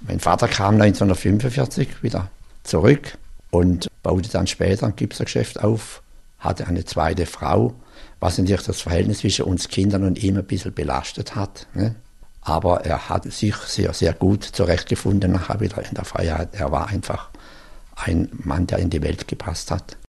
Mein Vater kam 1945 wieder zurück und baute dann später ein Gipsergeschäft auf, hatte eine zweite Frau, was natürlich das Verhältnis zwischen uns Kindern und ihm ein bisschen belastet hat. Ne? Aber er hat sich sehr, sehr gut zurechtgefunden nachher wieder in der Freiheit. Er war einfach ein Mann, der in die Welt gepasst hat.